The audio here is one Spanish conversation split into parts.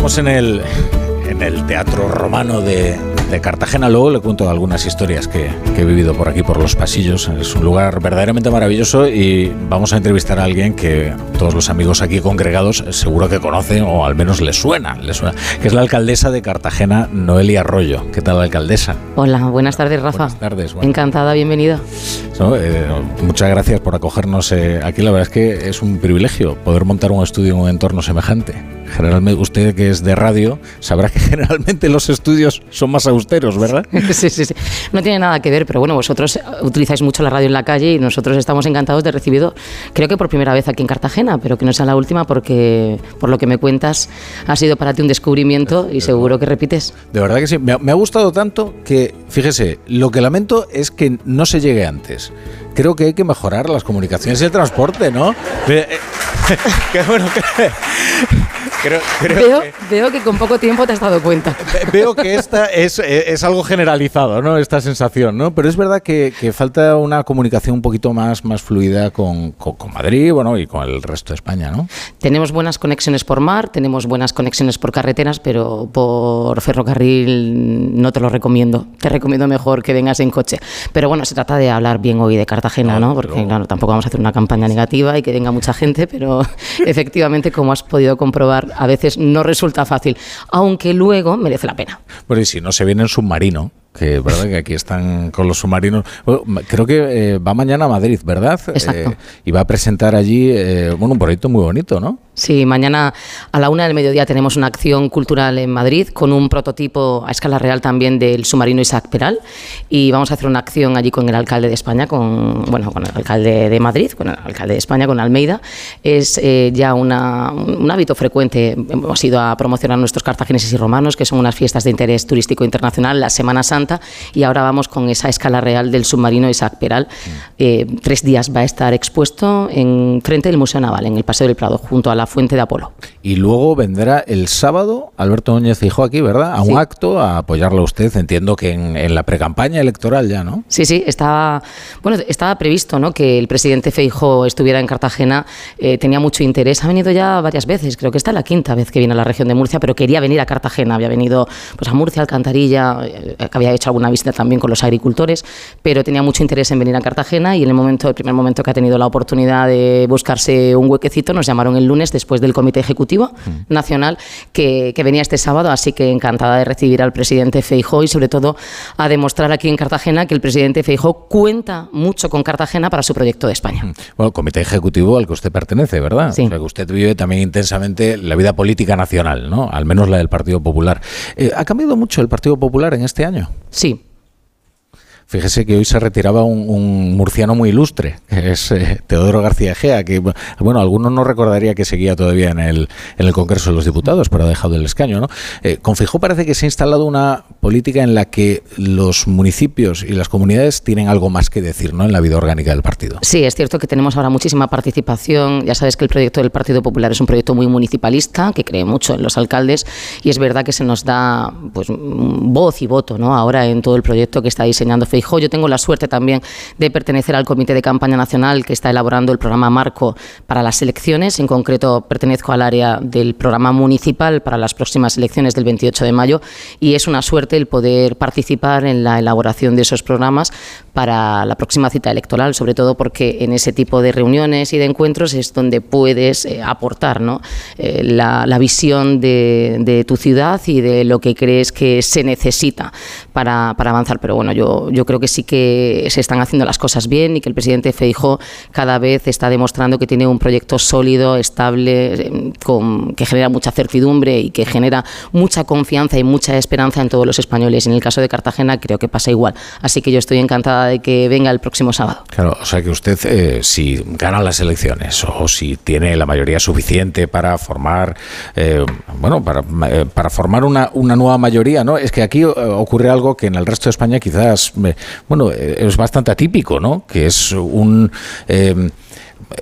estamos en el, en el Teatro Romano de, de Cartagena. Luego le cuento algunas historias que, que, he vivido por aquí, por los pasillos. Es un lugar verdaderamente maravilloso y vamos a entrevistar a alguien que todos los amigos aquí congregados seguro que conocen o al menos les suena, les suena que es la alcaldesa de Cartagena, Noelia Arroyo. ¿Qué tal, alcaldesa? Hola, buenas tardes, Rafa. Buenas tardes. Bueno. Encantada, bienvenida. No, eh, muchas gracias por acogernos eh, aquí. La verdad es que es un privilegio poder montar un estudio en un entorno semejante. Generalmente, usted que es de radio, sabrá que generalmente los estudios son más austeros, ¿verdad? Sí, sí, sí. No tiene nada que ver, pero bueno, vosotros utilizáis mucho la radio en la calle y nosotros estamos encantados de recibido, creo que por primera vez aquí en Cartagena, pero que no sea la última porque, por lo que me cuentas, ha sido para ti un descubrimiento y seguro que repites. De verdad que sí. Me ha, me ha gustado tanto que, fíjese, lo que lamento es que no se llegue antes. Creo que hay que mejorar las comunicaciones y el transporte, ¿no? Qué bueno, que, Creo, creo veo, que, veo, que, con poco tiempo te has dado cuenta. Veo que esta es, es, algo generalizado, ¿no? Esta sensación, ¿no? Pero es verdad que, que falta una comunicación un poquito más, más fluida con, con, con, Madrid bueno, y con el resto de España, ¿no? Tenemos buenas conexiones por mar, tenemos buenas conexiones por carreteras, pero por ferrocarril no te lo recomiendo. Te recomiendo mejor que vengas en coche. Pero bueno, se trata de hablar bien hoy de Cartagena, ¿no? ¿no? Porque, pero... claro, tampoco vamos a hacer una campaña negativa y que venga mucha gente, pero efectivamente, como has podido comprobar, a veces no resulta fácil, aunque luego merece la pena. Pues si no se viene en submarino, que verdad que aquí están con los submarinos. Bueno, creo que eh, va mañana a Madrid, ¿verdad? Exacto. Eh, y va a presentar allí eh, bueno, un proyecto muy bonito, ¿no? Sí, mañana a la una del mediodía tenemos una acción cultural en Madrid con un prototipo a escala real también del submarino Isaac Peral y vamos a hacer una acción allí con el alcalde de España, con bueno, con el alcalde de Madrid, con el alcalde de España, con Almeida. Es eh, ya una, un hábito frecuente. Hemos ido a promocionar nuestros cartagineses y romanos, que son unas fiestas de interés turístico internacional, la Semana Santa, y ahora vamos con esa escala real del submarino Isaac Peral. Eh, tres días va a estar expuesto en frente del Museo Naval, en el Paseo del Prado, junto a la Fuente de Apolo. Y luego vendrá el sábado Alberto Núñez Feijóo aquí, ¿verdad? A un sí. acto a apoyarlo a usted. Entiendo que en, en la precampaña electoral ya, ¿no? Sí, sí, estaba, bueno, estaba previsto ¿no? que el presidente Feijóo estuviera en Cartagena. Eh, tenía mucho interés. Ha venido ya varias veces, creo que esta es la quinta vez que viene a la región de Murcia, pero quería venir a Cartagena. Había venido pues, a Murcia, Alcantarilla, eh, había hecho alguna visita también con los agricultores, pero tenía mucho interés en venir a Cartagena y en el momento, el primer momento que ha tenido la oportunidad de buscarse un huequecito, nos llamaron el lunes después del Comité Ejecutivo mm. Nacional que, que, venía este sábado, así que encantada de recibir al presidente Feijó y sobre todo a demostrar aquí en Cartagena que el presidente Feijó cuenta mucho con Cartagena para su proyecto de España. Bueno, Comité Ejecutivo al que usted pertenece, ¿verdad? Sí. O sea, que usted vive también intensamente la vida política nacional, ¿no? Al menos la del Partido Popular. Eh, ¿Ha cambiado mucho el Partido Popular en este año? Sí, Fíjese que hoy se retiraba un, murciano muy ilustre, que es eh, Teodoro García Gea, que, bueno, algunos no recordaría que seguía todavía en el, Congreso de los Diputados, pero ha dejado el escaño, ¿no? Eh, con Fijó parece que se ha instalado una política en la que los municipios y las comunidades tienen algo más que decir, ¿no?, en la vida orgánica del partido. Sí, es cierto que tenemos ahora muchísima participación. Ya sabes que el proyecto del Partido Popular es un proyecto muy municipalista, que cree mucho en los alcaldes, y es verdad que se nos da pues, voz y voto, ¿no?, ahora en todo el proyecto que está diseñando Fijó Feijóo. Yo tengo la suerte también de pertenecer al Comité de Campaña Nacional que está elaborando el programa Marco para las elecciones. En concreto, pertenezco al área del programa municipal para las próximas elecciones del 28 de mayo y es una suerte el poder participar en la elaboración de esos programas para la próxima cita electoral, sobre todo porque en ese tipo de reuniones y de encuentros es donde puedes eh, aportar ¿no? eh, la, visión de, tu ciudad y de lo que crees que se necesita para, para avanzar. Pero bueno, yo, yo creo que sí que se están haciendo las cosas bien y que el presidente Feijó cada vez está demostrando que tiene un proyecto sólido, estable, con, que genera mucha certidumbre y que genera mucha confianza y mucha esperanza en todos los españoles. En el caso de Cartagena creo que pasa igual. Así que yo estoy encantada de que venga el próximo sábado. Claro, o sea que usted, eh, si gana las elecciones o si tiene la mayoría suficiente para formar, eh, bueno, para, eh, para formar una, una, nueva mayoría, ¿no? Es que aquí ocurre algo que en el resto de España quizás bueno, es bastante atípico, ¿no? Que es un eh,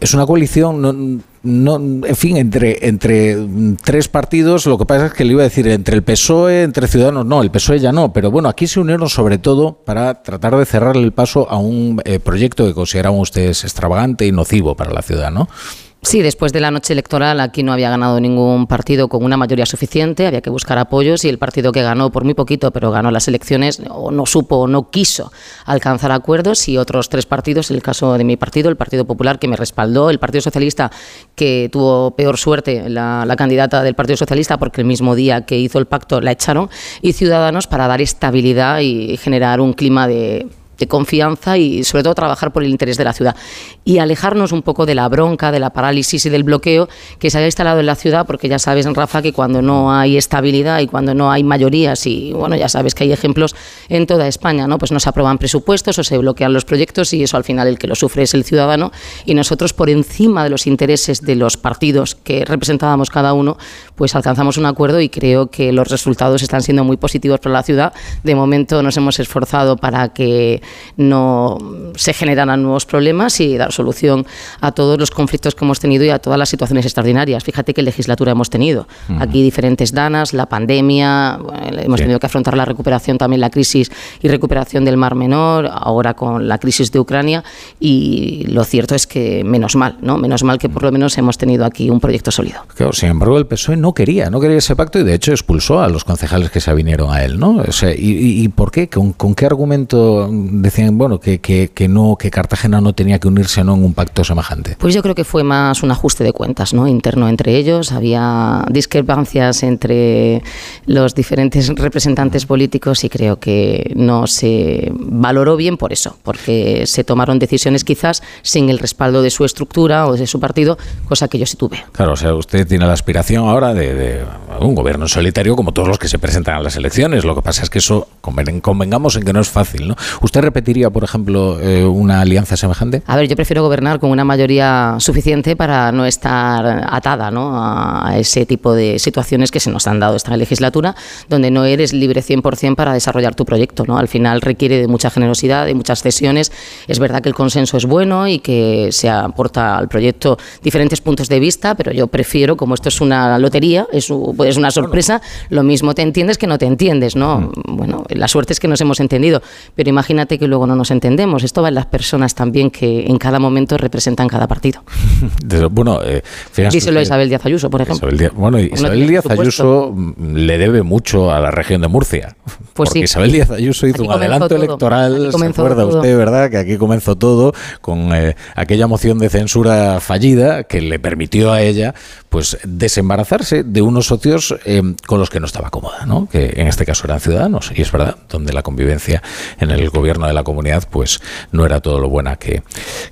es una coalición en fin, entre, entre tres partidos, lo que pasa es que le iba a decir entre el PSOE, entre Ciudadanos, no, el PSOE ya no, pero bueno, aquí se unieron sobre todo para tratar de cerrarle el paso a un eh, proyecto que consideraban ustedes extravagante y nocivo para la ciudad, ¿no? Sí, después de la noche electoral aquí no había ganado ningún partido con una mayoría suficiente, había que buscar apoyos y el partido que ganó por muy poquito, pero ganó las elecciones, o no supo o no quiso alcanzar acuerdos y otros tres partidos, el caso de mi partido, el Partido Popular, que me respaldó, el Partido Socialista, que tuvo peor suerte la, la candidata del Partido Socialista porque el mismo día que hizo el pacto la echaron, y Ciudadanos para dar estabilidad y generar un clima de de confianza y sobre todo trabajar por el interés de la ciudad y alejarnos un poco de la bronca, de la parálisis y del bloqueo que se haya instalado en la ciudad, porque ya sabes, Rafa, que cuando no hay estabilidad y cuando no hay mayorías y bueno, ya sabes que hay ejemplos en toda España, ¿no? Pues no se aprueban presupuestos o se bloquean los proyectos y eso al final el que lo sufre es el ciudadano y nosotros por encima de los intereses de los partidos que representábamos cada uno, pues alcanzamos un acuerdo y creo que los resultados están siendo muy positivos para la ciudad. De momento nos hemos esforzado para que no se generaran nuevos problemas y dar solución a todos los conflictos que hemos tenido y a todas las situaciones extraordinarias. Fíjate qué legislatura hemos tenido. Aquí diferentes danas, la pandemia, hemos tenido que afrontar la recuperación, también la crisis y recuperación del Mar Menor, ahora con la crisis de Ucrania y lo cierto es que menos mal, ¿no? Menos mal que por lo menos hemos tenido aquí un proyecto sólido. Claro, sin embargo, el PSOE no quería, no quería ese pacto y de hecho expulsó a los concejales que se vinieron a él, ¿no? y, por qué? ¿Con, ¿Con, qué argumento decían, bueno, que, que, no, que Cartagena no tenía que unirse ¿no? en un pacto semejante? Pues yo creo que fue más un ajuste de cuentas ¿no? interno entre ellos. Había discrepancias entre los diferentes representantes políticos y creo que no se valoró bien por eso, porque se tomaron decisiones quizás sin el respaldo de su estructura o de su partido, cosa que yo sí tuve. Claro, o sea, usted tiene la aspiración ahora de, de un gobierno solitario como todos los que se presentan a las elecciones. Lo que pasa es que eso, convengamos en que no es fácil. ¿no? ¿Usted repetiría por ejemplo, eh, una alianza semejante? A ver, yo prefiero gobernar con una mayoría suficiente para no estar atada ¿no? a ese tipo de situaciones que se nos han dado esta legislatura, donde no eres libre 100% para desarrollar tu proyecto. ¿no? Al final requiere de mucha generosidad, de muchas cesiones. Es verdad que el consenso es bueno y que se aporta al proyecto diferentes puntos de vista, pero yo prefiero, como esto es una lotería, es, es una sorpresa, lo mismo te entiendes que no te entiendes. ¿no? Mm. Bueno, la suerte es que nos hemos entendido, pero imagínate que luego no nos entendemos. Esto va en las personas también que en cada momento representan cada partido. bueno, eh, Díselo a Isabel Díaz Ayuso, por ejemplo. bueno, Isabel Díaz Ayuso mm, le debe mucho a la región de Murcia. Pues porque Isabel Díaz Ayuso hizo un adelanto electoral, ¿se acuerda usted, verdad? Que aquí comenzó todo con eh, aquella moción de censura fallida que le permitió a ella pues desembarazarse de unos socios eh, con los que no estaba cómoda, ¿no? que en este caso eran ciudadanos, y es verdad, donde la convivencia en el gobierno de la comunidad pues no era todo lo buena que,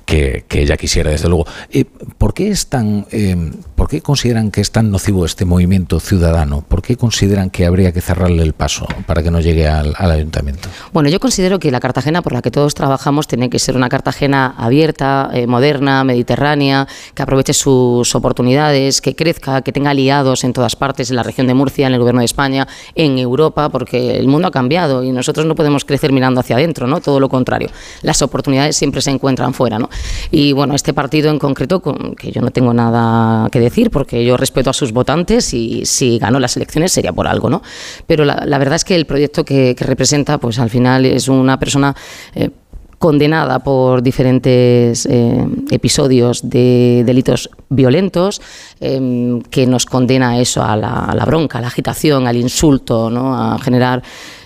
que, ella quisiera, desde luego. Eh, ¿Por qué es tan, eh, por qué consideran que es tan nocivo este movimiento ciudadano? ¿Por qué consideran que habría que cerrarle el paso para que no llegue al, ayuntamiento? Bueno, yo considero que la Cartagena por la que todos trabajamos tiene que ser una Cartagena abierta, moderna, mediterránea, que aproveche sus oportunidades, que crezca, que tenga aliados en todas partes, en la región de Murcia, en el gobierno de España, en Europa, porque el mundo ha cambiado y nosotros no podemos crecer mirando hacia adentro, ¿no? Todo lo contrario. Las oportunidades siempre se encuentran fuera, ¿no? Y bueno, este partido en concreto, que yo no tengo nada que decir, porque yo respeto a sus votantes y si ganó las elecciones sería por algo, ¿no? Pero la, verdad es que el proyecto que, representa, pues al final es una persona eh, condenada por diferentes eh, episodios de delitos violentos, em, que nos condena a eso, a la, bronca, a la agitación, al insulto, ¿no? a generar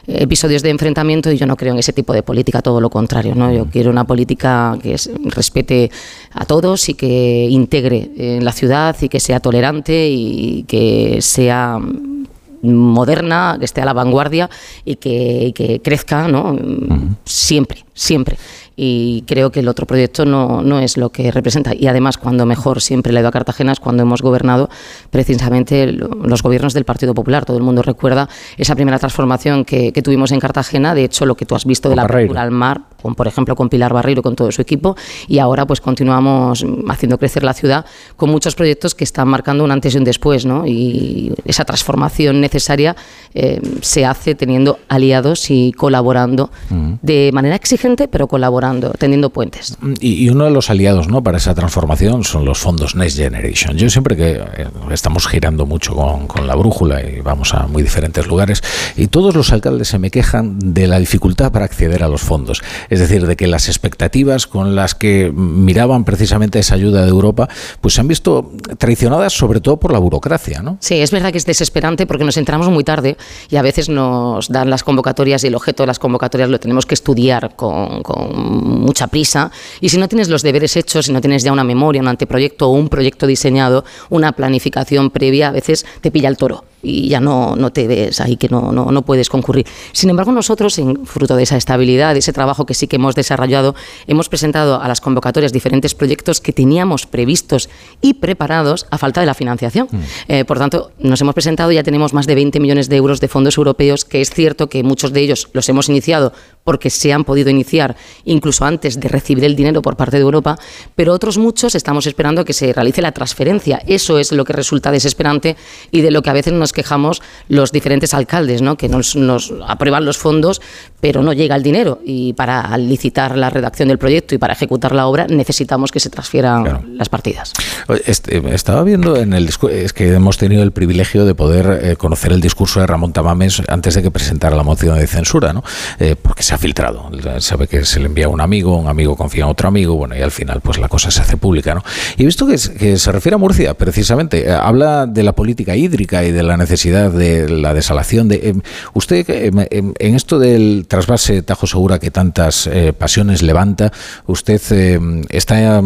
episodios de enfrentamiento y yo no creo en ese tipo de política, todo lo contrario. ¿no? Yo quiero una política que respete a todos y que integre en la ciudad y que sea tolerante y que sea moderna, que esté a la vanguardia y que, crezca ¿no? siempre, siempre y creo que el otro proyecto no, no es lo que representa. Y además, cuando mejor siempre le he ido a Cartagena es cuando hemos gobernado precisamente los gobiernos del Partido Popular. Todo el mundo recuerda esa primera transformación que, tuvimos en Cartagena. De hecho, lo que tú has visto de la apertura al mar, con, por ejemplo, con Pilar Barreiro, con todo su equipo. Y ahora, pues continuamos haciendo crecer la ciudad con muchos proyectos que están marcando un antes y un después. ¿no? Y esa transformación necesaria eh, se hace teniendo aliados y colaborando de manera exigente, pero colaborando teniendo puentes. Y, uno de los aliados ¿no? para esa transformación son los fondos Next Generation. Yo siempre que eh, estamos girando mucho con, con, la brújula y vamos a muy diferentes lugares, y todos los alcaldes se me quejan de la dificultad para acceder a los fondos. Es decir, de que las expectativas con las que miraban precisamente esa ayuda de Europa, pues se han visto traicionadas sobre todo por la burocracia, ¿no? Sí, es verdad que es desesperante porque nos enteramos muy tarde y a veces nos dan las convocatorias y el objeto de las convocatorias lo tenemos que estudiar con, con mucha prisa y si no tienes los deberes hechos, si no tienes ya una memoria, un anteproyecto o un proyecto diseñado, una planificación previa, a veces te pilla el toro y ya no, no te ves ahí que no, no, no, puedes concurrir. Sin embargo, nosotros, en fruto de esa estabilidad, de ese trabajo que sí que hemos desarrollado, hemos presentado a las convocatorias diferentes proyectos que teníamos previstos y preparados a falta de la financiación. Mm. Eh, por tanto, nos hemos presentado, ya tenemos más de 20 millones de euros de fondos europeos, que es cierto que muchos de ellos los hemos iniciado porque se han podido iniciar incluso antes de recibir el dinero por parte de Europa, pero otros muchos estamos esperando que se realice la transferencia. Eso es lo que resulta desesperante y de lo que a veces nos quejamos los diferentes alcaldes, ¿no? que nos, aprueban los fondos, pero no llega el dinero. Y para licitar la redacción del proyecto y para ejecutar la obra necesitamos que se transfieran las partidas. Este, estaba viendo en el es que hemos tenido el privilegio de poder eh, conocer el discurso de Ramón Tamames antes de que presentara la moción de censura, ¿no? Eh, porque se ha filtrado. Sabe que se le envía a un amigo, un amigo confía en otro amigo, bueno, y al final pues la cosa se hace pública, ¿no? Y visto que, se refiere a Murcia, precisamente, eh, habla de la política hídrica y de la necesidad de la desalación. De, eh, usted, eh, en esto del trasvase Tajo Segura que tantas pasiones levanta, ¿usted está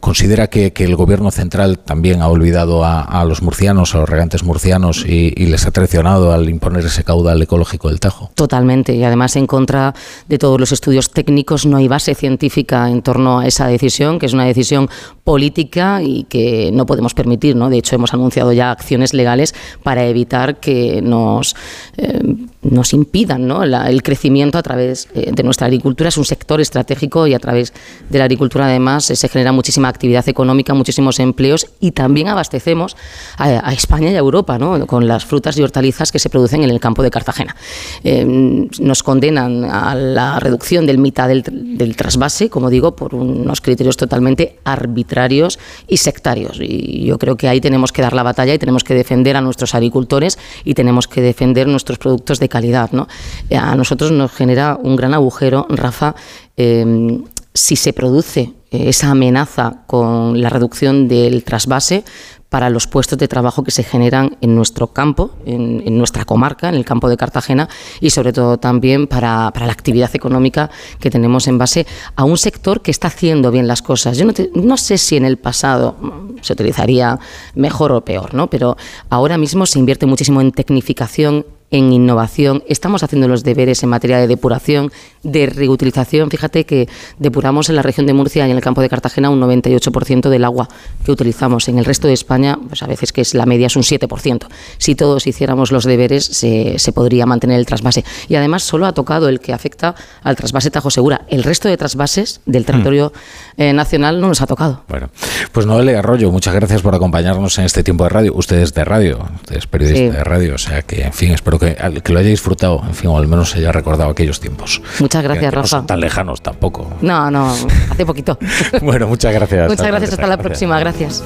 considera que, el gobierno central también ha olvidado a, los murcianos, a los regantes murcianos y les ha traicionado al imponer ese caudal ecológico del Tajo? Totalmente, y además en contra de todos los estudios técnicos, no hay base científica en torno a esa decisión, que es una decisión política y que no podemos permitir. ¿no? De hecho, hemos anunciado ya acciones legales para evitar que nos, eh, nos impidan el crecimiento a través eh, de nuestra agricultura. Es un sector estratégico y a través de la agricultura, además, se genera muchísima actividad económica, muchísimos empleos y también abastecemos a, España y a Europa con las frutas y hortalizas que se producen en el campo de Cartagena. Eh, nos condenan a la reducción del mitad del, del trasvase, como digo, por unos criterios totalmente arbitrarios y sectarios. Y yo creo que ahí tenemos que dar la batalla y tenemos que defender a nuestros agricultores y tenemos que defender nuestros productos de calidad. ¿no? A nosotros nos genera un gran agujero, Rafa, eh, si se produce esa amenaza con la reducción del trasvase para los puestos de trabajo que se generan en nuestro campo, en, nuestra comarca, en el campo de Cartagena, y sobre todo también para, la actividad económica que tenemos en base a un sector que está haciendo bien las cosas. Yo no, no sé si en el pasado se utilizaría mejor o peor, ¿no? pero ahora mismo se invierte muchísimo en tecnificación, en innovación, estamos haciendo los deberes en materia de depuración, de reutilización. Fíjate que depuramos en la región de Murcia y en el campo de Cartagena un 98% del agua que utilizamos. En el resto de España, pues a veces que es la media es un 7%. Si todos hiciéramos los deberes, se, podría mantener el trasvase. Y además solo ha tocado el que afecta al trasvase Tajo Segura. El resto de trasvases del territorio mm. eh, nacional no nos ha tocado. Bueno, pues Noelia Arroyo, muchas gracias por acompañarnos en este tiempo de radio. Ustedes de radio, ustedes periodistas de radio, o sea que, en fin, espero que, que, lo haya disfrutado, en fin, o al menos haya recordado aquellos tiempos. Muchas gracias, Rafa. No son tan lejanos tampoco. No, no, hace poquito. bueno, muchas gracias. Muchas gracias, hasta la próxima, gracias.